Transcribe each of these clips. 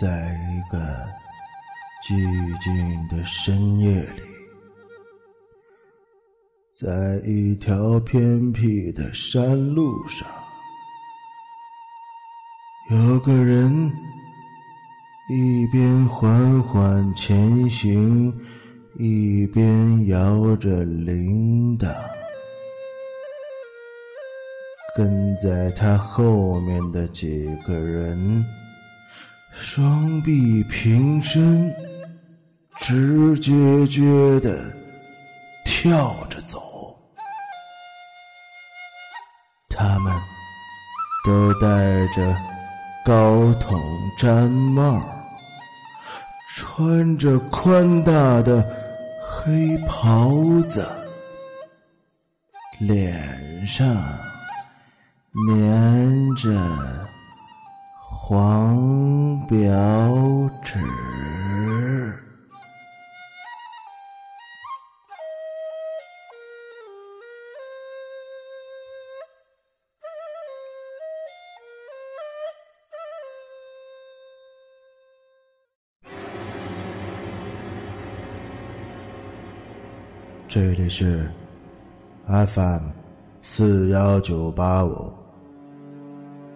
在一个寂静的深夜里，在一条偏僻的山路上，有个人一边缓缓前行，一边摇着铃铛。跟在他后面的几个人，双臂平伸，直撅撅的跳着走。他们都戴着高筒毡帽，穿着宽大的黑袍子，脸上。粘着黄表纸。这里是 FM 四幺九八五。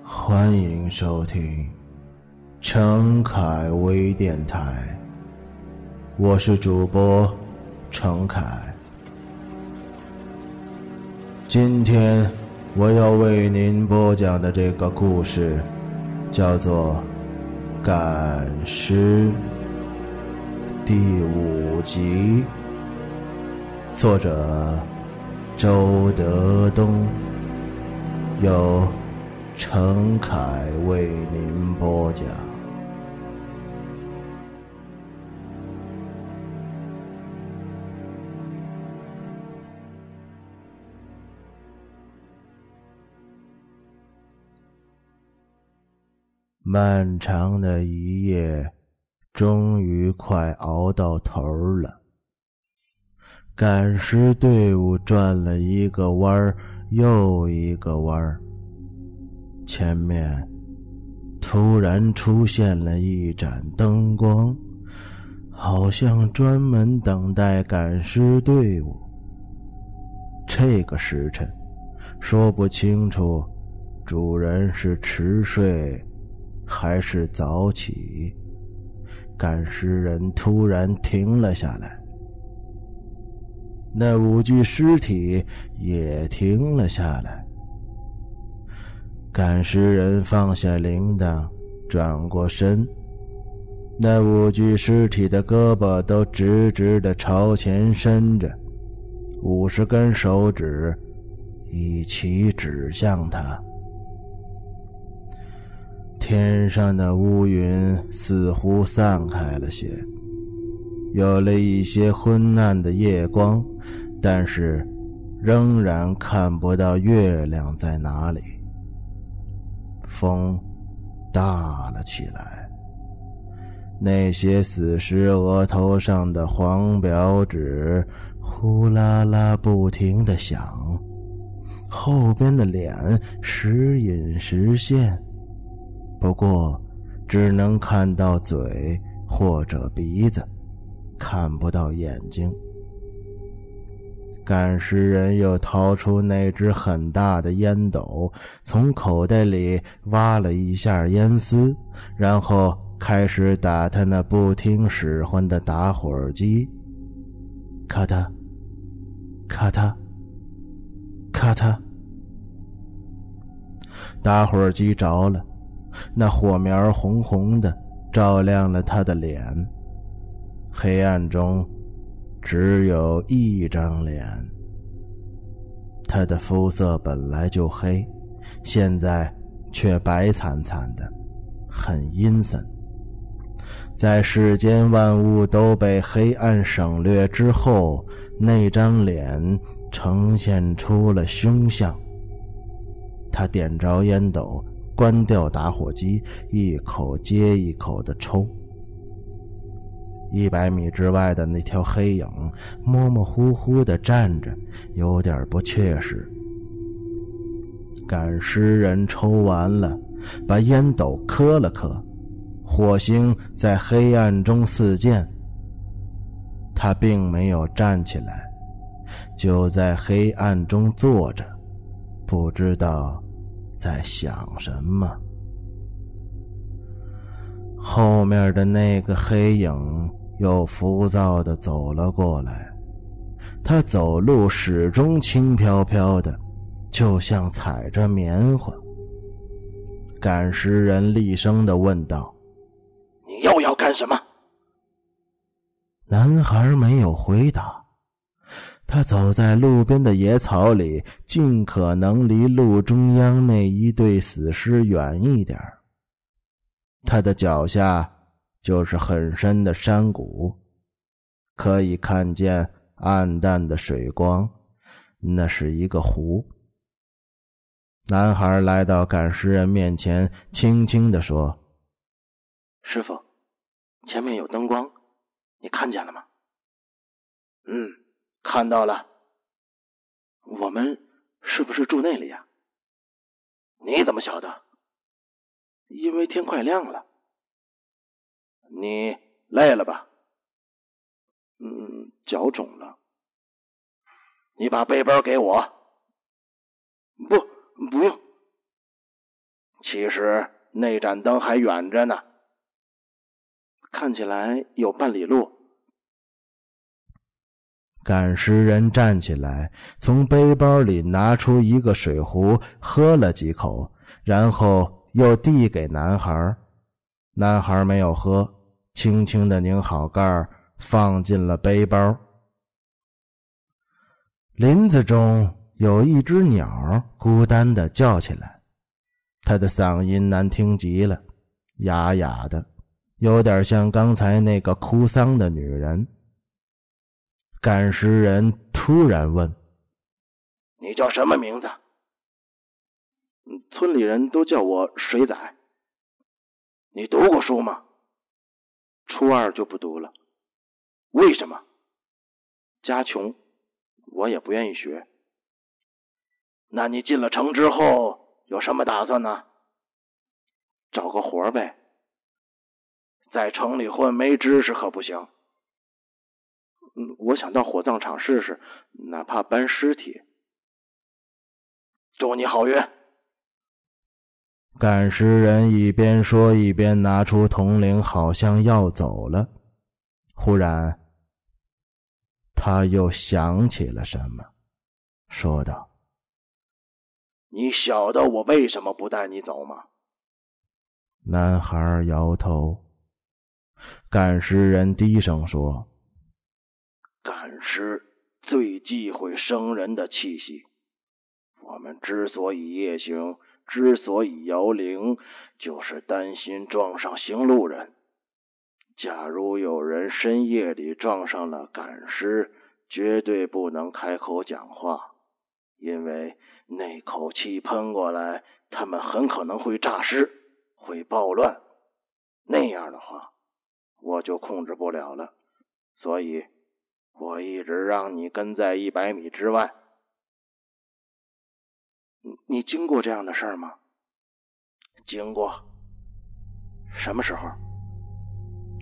欢迎收听程凯微电台，我是主播程凯。今天我要为您播讲的这个故事叫做《赶尸》第五集，作者周德东，有。陈凯为您播讲。漫长的一夜，终于快熬到头了。赶尸队伍转了一个弯儿又一个弯儿。前面突然出现了一盏灯光，好像专门等待赶尸队伍。这个时辰，说不清楚主人是迟睡还是早起。赶尸人突然停了下来，那五具尸体也停了下来。赶尸人放下铃铛，转过身。那五具尸体的胳膊都直直的朝前伸着，五十根手指一起指向他。天上的乌云似乎散开了些，有了一些昏暗的夜光，但是仍然看不到月亮在哪里。风大了起来，那些死尸额头上的黄表纸呼啦啦不停的响，后边的脸时隐时现，不过只能看到嘴或者鼻子，看不到眼睛。赶尸人又掏出那只很大的烟斗，从口袋里挖了一下烟丝，然后开始打他那不听使唤的打火机。咔嗒，咔嗒，咔嗒，打火机着了，那火苗红红的，照亮了他的脸。黑暗中。只有一张脸，他的肤色本来就黑，现在却白惨惨的，很阴森。在世间万物都被黑暗省略之后，那张脸呈现出了凶相。他点着烟斗，关掉打火机，一口接一口的抽。一百米之外的那条黑影模模糊糊的站着，有点不确实。赶尸人抽完了，把烟斗磕了磕，火星在黑暗中四溅。他并没有站起来，就在黑暗中坐着，不知道在想什么。后面的那个黑影又浮躁的走了过来，他走路始终轻飘飘的，就像踩着棉花。赶尸人厉声的问道：“你又要干什么？”男孩没有回答，他走在路边的野草里，尽可能离路中央那一对死尸远一点。他的脚下就是很深的山谷，可以看见暗淡的水光，那是一个湖。男孩来到赶尸人面前，轻轻的说：“师傅，前面有灯光。”你看见了吗？嗯，看到了。我们是不是住那里呀？你怎么晓得？因为天快亮了。你累了吧？嗯，脚肿了。你把背包给我。不，不用。其实那盏灯还远着呢。看起来有半里路。赶尸人站起来，从背包里拿出一个水壶，喝了几口，然后又递给男孩。男孩没有喝，轻轻的拧好盖放进了背包。林子中有一只鸟孤单的叫起来，它的嗓音难听极了，哑哑的。有点像刚才那个哭丧的女人。赶尸人突然问：“你叫什么名字？”“村里人都叫我水仔。”“你读过书吗？”“初二就不读了。”“为什么？”“家穷，我也不愿意学。”“那你进了城之后有什么打算呢？”“找个活呗。”在城里混没知识可不行。嗯，我想到火葬场试试，哪怕搬尸体。祝你好运。赶尸人一边说一边拿出铜铃，好像要走了。忽然，他又想起了什么，说道：“你晓得我为什么不带你走吗？”男孩摇头。赶尸人低声说：“赶尸最忌讳生人的气息。我们之所以夜行，之所以摇铃，就是担心撞上行路人。假如有人深夜里撞上了赶尸，绝对不能开口讲话，因为那口气喷过来，他们很可能会诈尸，会暴乱。那样的话。”我就控制不了了，所以我一直让你跟在一百米之外。你经过这样的事儿吗？经过。什么时候？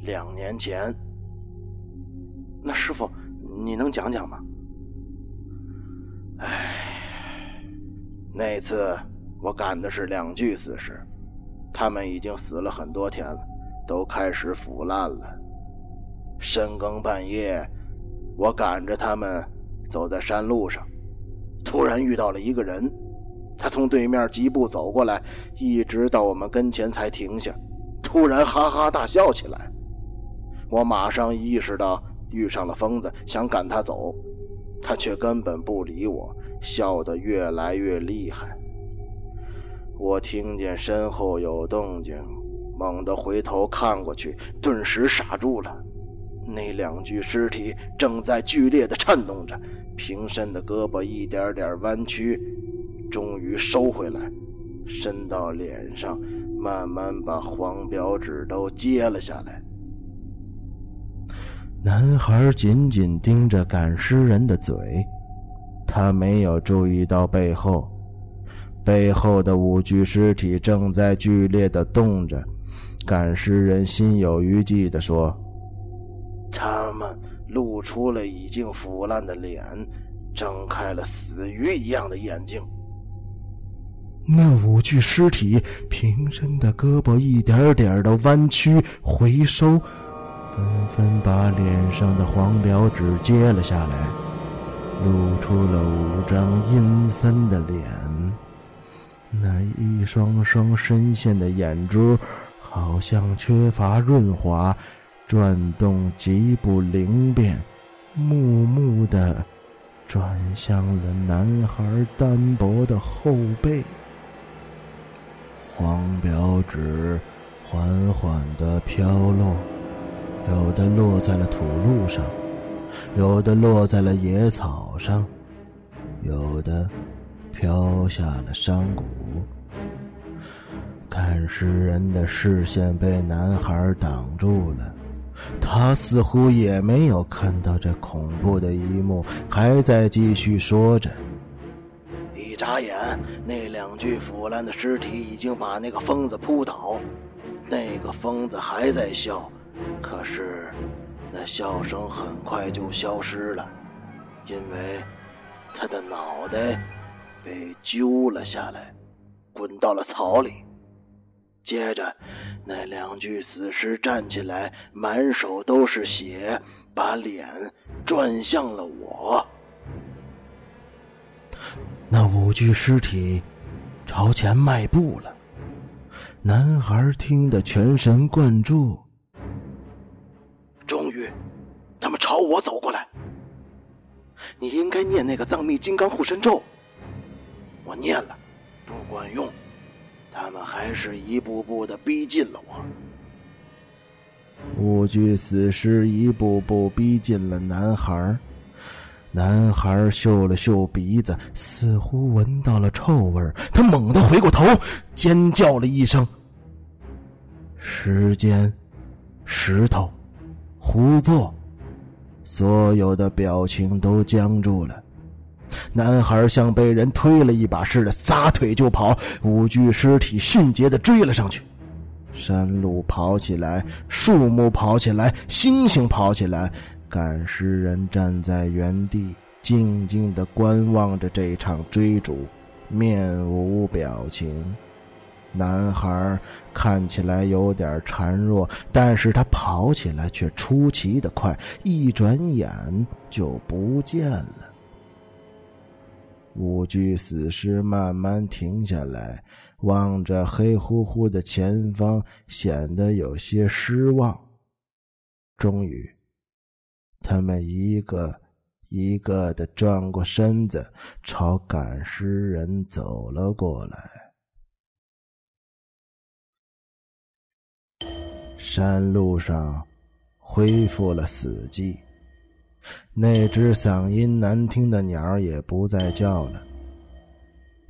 两年前。那师傅，你能讲讲吗？唉，那次我赶的是两具死尸，他们已经死了很多天了。都开始腐烂了。深更半夜，我赶着他们走在山路上，突然遇到了一个人。他从对面疾步走过来，一直到我们跟前才停下，突然哈哈大笑起来。我马上意识到遇上了疯子，想赶他走，他却根本不理我，笑得越来越厉害。我听见身后有动静。猛地回头看过去，顿时傻住了。那两具尸体正在剧烈的颤动着，平身的胳膊一点点弯曲，终于收回来，伸到脸上，慢慢把黄表纸都揭了下来。男孩紧紧盯着赶尸人的嘴，他没有注意到背后，背后的五具尸体正在剧烈的动着。赶尸人心有余悸地说：“他们露出了已经腐烂的脸，睁开了死鱼一样的眼睛。那五具尸体平伸的胳膊一点点的弯曲回收，纷纷把脸上的黄表纸揭了下来，露出了五张阴森的脸。那一双双深陷的眼珠。”好像缺乏润滑，转动极不灵便，木木的转向了男孩单薄的后背。黄表纸缓缓的飘落，有的落在了土路上，有的落在了野草上，有的飘下了山谷。看尸人的视线被男孩挡住了，他似乎也没有看到这恐怖的一幕，还在继续说着。一眨眼，那两具腐烂的尸体已经把那个疯子扑倒，那个疯子还在笑，可是那笑声很快就消失了，因为他的脑袋被揪了下来，滚到了草里。接着，那两具死尸站起来，满手都是血，把脸转向了我。那五具尸体朝前迈步了。男孩听得全神贯注。终于，他们朝我走过来。你应该念那个藏密金刚护身咒。我念了，不管用。他们还是一步步的逼近了我。五具死尸一步步逼近了男孩。男孩嗅了嗅鼻子，似乎闻到了臭味他猛地回过头，尖叫了一声。时间、石头、湖泊，所有的表情都僵住了。男孩像被人推了一把似的，撒腿就跑。五具尸体迅捷的追了上去。山路跑起来，树木跑起来，星星跑起来。赶尸人站在原地，静静的观望着这场追逐，面无表情。男孩看起来有点孱弱，但是他跑起来却出奇的快，一转眼就不见了。五具死尸慢慢停下来，望着黑乎乎的前方，显得有些失望。终于，他们一个一个的转过身子，朝赶尸人走了过来。山路上恢复了死寂。那只嗓音难听的鸟也不再叫了。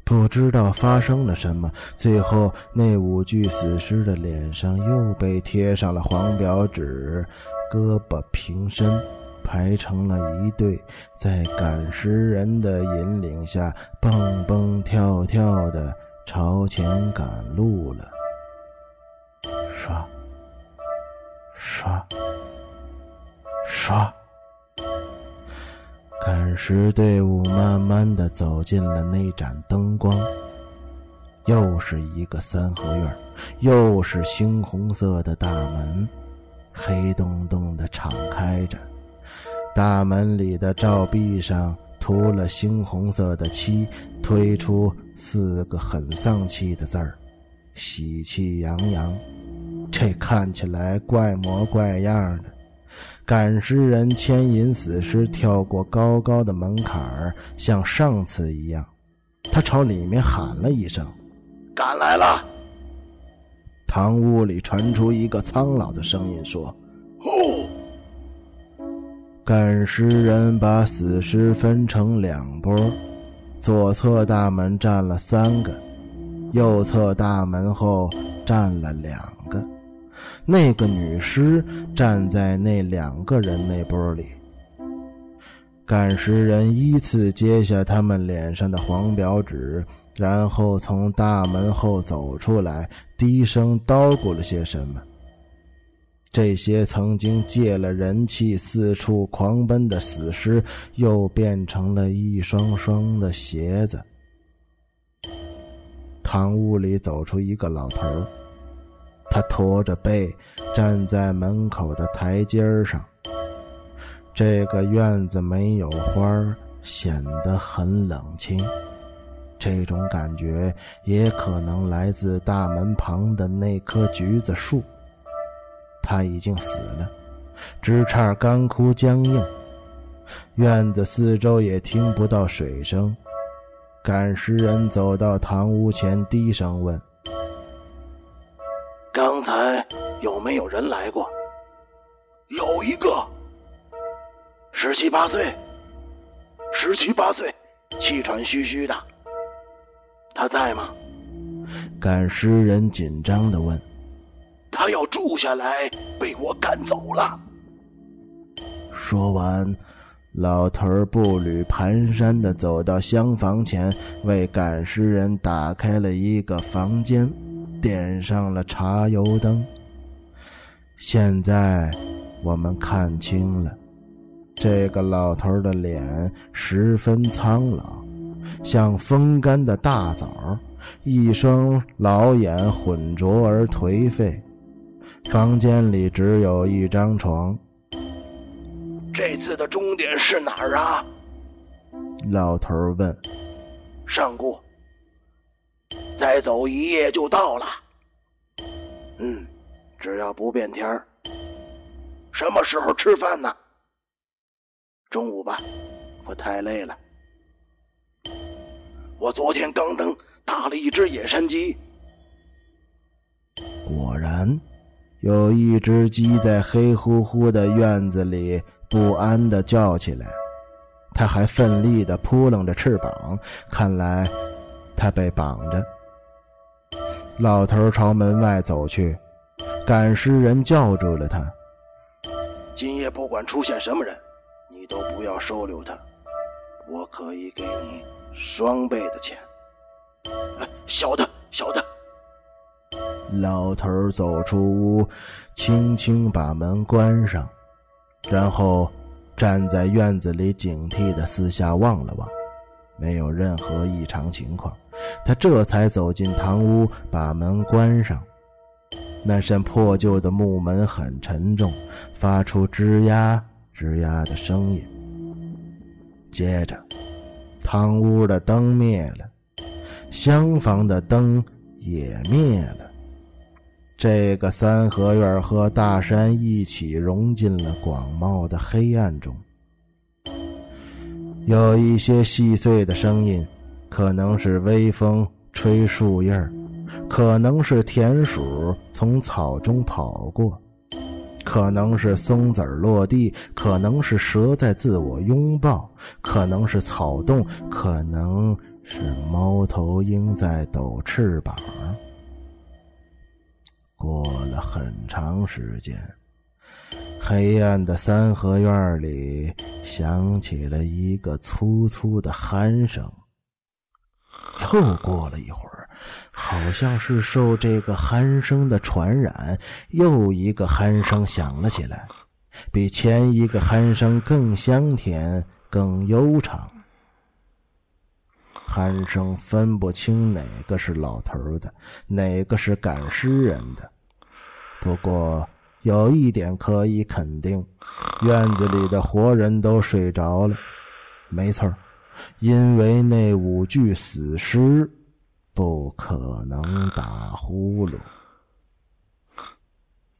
不知道发生了什么，最后那五具死尸的脸上又被贴上了黄表纸，胳膊平伸，排成了一队，在赶尸人的引领下，蹦蹦跳跳的朝前赶路了。刷，刷，刷。赶尸队伍慢慢的走进了那盏灯光，又是一个三合院，又是猩红色的大门，黑洞洞的敞开着，大门里的照壁上涂了猩红色的漆，推出四个很丧气的字儿：“喜气洋洋。”这看起来怪模怪样的。赶尸人牵引死尸跳过高高的门槛儿，像上次一样，他朝里面喊了一声：“赶来了。”堂屋里传出一个苍老的声音说：“呼！”赶尸人把死尸分成两拨，左侧大门站了三个，右侧大门后站了两个。那个女尸站在那两个人那波里，赶尸人依次揭下他们脸上的黄表纸，然后从大门后走出来，低声叨咕了些什么。这些曾经借了人气四处狂奔的死尸，又变成了一双双的鞋子。堂屋里走出一个老头，他驼着背站在门口的台阶上。这个院子没有花显得很冷清。这种感觉也可能来自大门旁的那棵橘子树。他已经死了，枝杈干枯僵硬，院子四周也听不到水声。赶尸人走到堂屋前，低声问：“刚才有没有人来过？”“有一个，十七八岁，十七八岁，气喘吁吁的。他在吗？”赶尸人紧张的问。他要住下来，被我赶走了。说完，老头步履蹒跚的走到厢房前，为赶尸人打开了一个房间，点上了茶油灯。现在我们看清了，这个老头的脸十分苍老，像风干的大枣，一双老眼浑浊而颓废。房间里只有一张床。这次的终点是哪儿啊？老头问。上顾，再走一夜就到了。嗯，只要不变天儿。什么时候吃饭呢？中午吧，我太累了。我昨天刚登打了一只野山鸡。果然。有一只鸡在黑乎乎的院子里不安的叫起来，它还奋力的扑棱着翅膀，看来它被绑着。老头朝门外走去，赶尸人叫住了他：“今夜不管出现什么人，你都不要收留他，我可以给你双倍的钱。”小的，小的。老头走出屋，轻轻把门关上，然后站在院子里，警惕的四下望了望，没有任何异常情况。他这才走进堂屋，把门关上。那扇破旧的木门很沉重，发出吱呀吱呀的声音。接着，堂屋的灯灭了，厢房的灯也灭了。这个三合院和大山一起融进了广袤的黑暗中，有一些细碎的声音，可能是微风吹树叶可能是田鼠从草中跑过，可能是松子落地，可能是蛇在自我拥抱，可能是草动，可能是猫头鹰在抖翅膀。过了很长时间，黑暗的三合院里响起了一个粗粗的鼾声。又过了一会儿，好像是受这个鼾声的传染，又一个鼾声响了起来，比前一个鼾声更香甜、更悠长。鼾声分不清哪个是老头的，哪个是赶尸人的。不过有一点可以肯定，院子里的活人都睡着了。没错因为那五具死尸不可能打呼噜。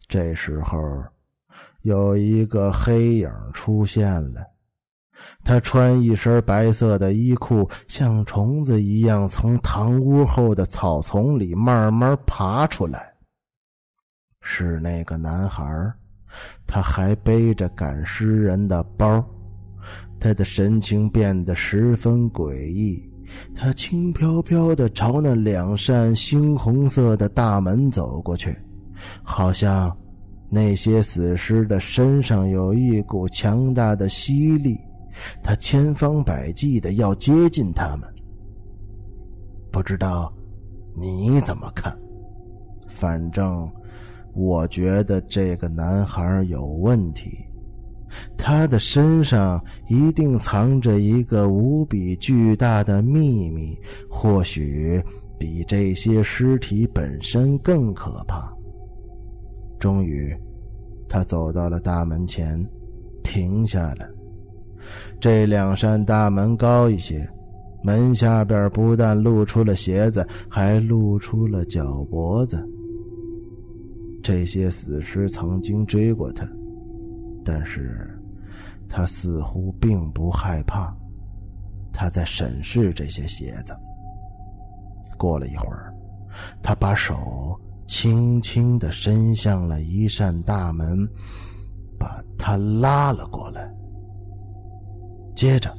这时候，有一个黑影出现了，他穿一身白色的衣裤，像虫子一样从堂屋后的草丛里慢慢爬出来。是那个男孩他还背着赶尸人的包，他的神情变得十分诡异。他轻飘飘的朝那两扇猩红色的大门走过去，好像那些死尸的身上有一股强大的吸力，他千方百计的要接近他们。不知道你怎么看？反正我觉得这个男孩有问题，他的身上一定藏着一个无比巨大的秘密，或许比这些尸体本身更可怕。终于，他走到了大门前，停下了。这两扇大门高一些。门下边不但露出了鞋子，还露出了脚脖子。这些死尸曾经追过他，但是他似乎并不害怕。他在审视这些鞋子。过了一会儿，他把手轻轻的伸向了一扇大门，把它拉了过来。接着。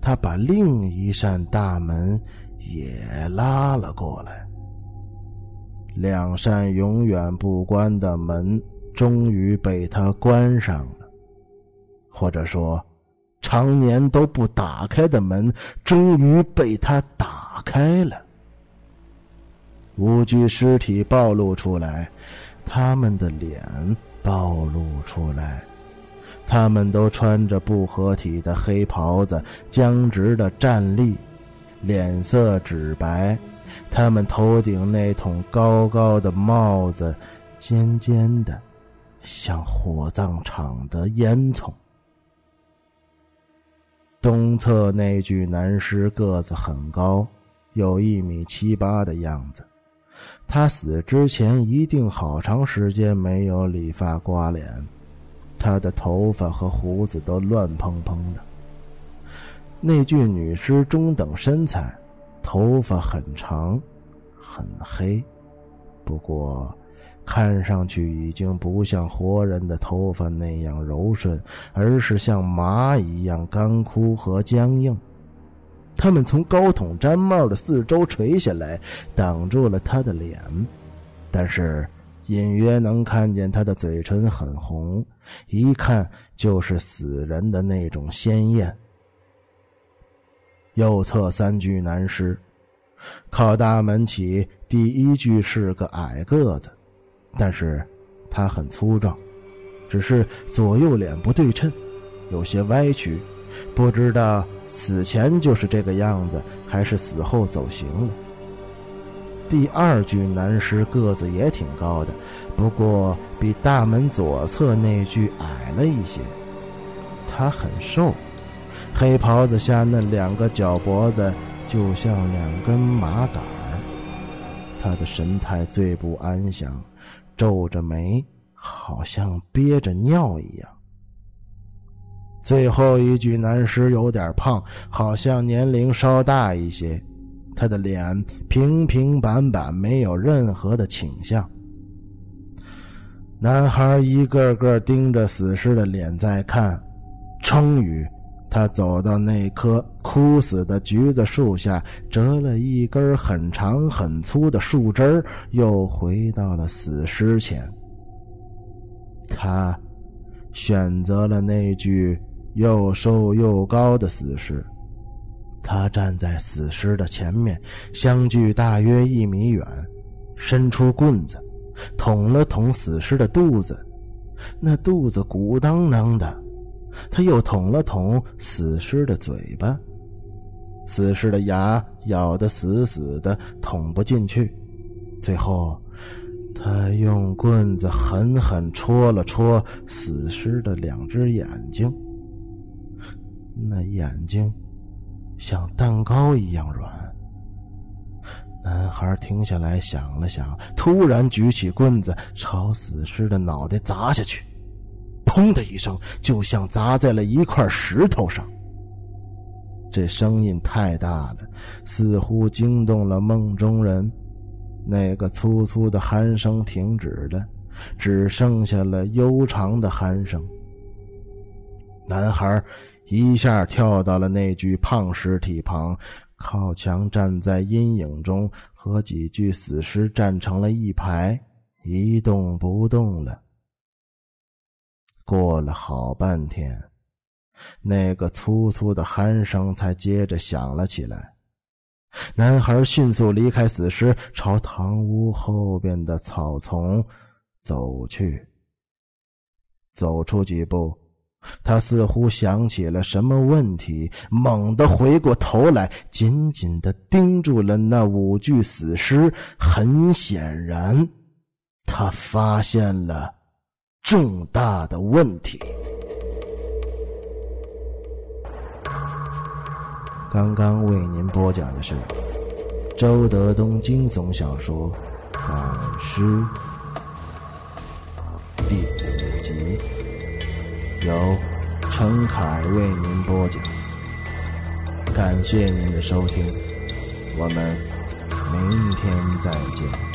他把另一扇大门也拉了过来，两扇永远不关的门终于被他关上了，或者说，常年都不打开的门终于被他打开了。五具尸体暴露出来，他们的脸暴露出来。他们都穿着不合体的黑袍子，僵直的站立，脸色纸白。他们头顶那顶高高的帽子，尖尖的，像火葬场的烟囱。东侧那具男尸个子很高，有一米七八的样子。他死之前一定好长时间没有理发刮脸。他的头发和胡子都乱蓬蓬的。那具女尸中等身材，头发很长，很黑，不过看上去已经不像活人的头发那样柔顺，而是像麻一样干枯和僵硬。他们从高筒毡帽的四周垂下来，挡住了他的脸，但是。隐约能看见他的嘴唇很红，一看就是死人的那种鲜艳。右侧三具男尸，靠大门起，第一具是个矮个子，但是他很粗壮，只是左右脸不对称，有些歪曲，不知道死前就是这个样子，还是死后走形了。第二具男尸个子也挺高的，不过比大门左侧那具矮了一些。他很瘦，黑袍子下那两个脚脖子就像两根麻杆他的神态最不安详，皱着眉，好像憋着尿一样。最后一具男尸有点胖，好像年龄稍大一些。他的脸平平板板，没有任何的倾向。男孩一个个盯着死尸的脸在看，终于，他走到那棵枯死的橘子树下，折了一根很长很粗的树枝又回到了死尸前。他选择了那具又瘦又高的死尸。他站在死尸的前面，相距大约一米远，伸出棍子，捅了捅死尸的肚子，那肚子鼓囊囊的。他又捅了捅死尸的嘴巴，死尸的牙咬得死死的，捅不进去。最后，他用棍子狠狠戳了戳死尸的两只眼睛，那眼睛。像蛋糕一样软。男孩停下来想了想，突然举起棍子朝死尸的脑袋砸下去，砰的一声，就像砸在了一块石头上。这声音太大了，似乎惊动了梦中人。那个粗粗的鼾声停止了，只剩下了悠长的鼾声。男孩。一下跳到了那具胖尸体旁，靠墙站在阴影中，和几具死尸站成了一排，一动不动了。过了好半天，那个粗粗的鼾声才接着响了起来。男孩迅速离开死尸，朝堂屋后边的草丛走去。走出几步，他似乎想起了什么问题，猛地回过头来，紧紧的盯住了那五具死尸。很显然，他发现了重大的问题。刚刚为您播讲的是周德东惊悚小说《赶尸》第五集，由陈凯为您播讲。感谢您的收听，我们明天再见。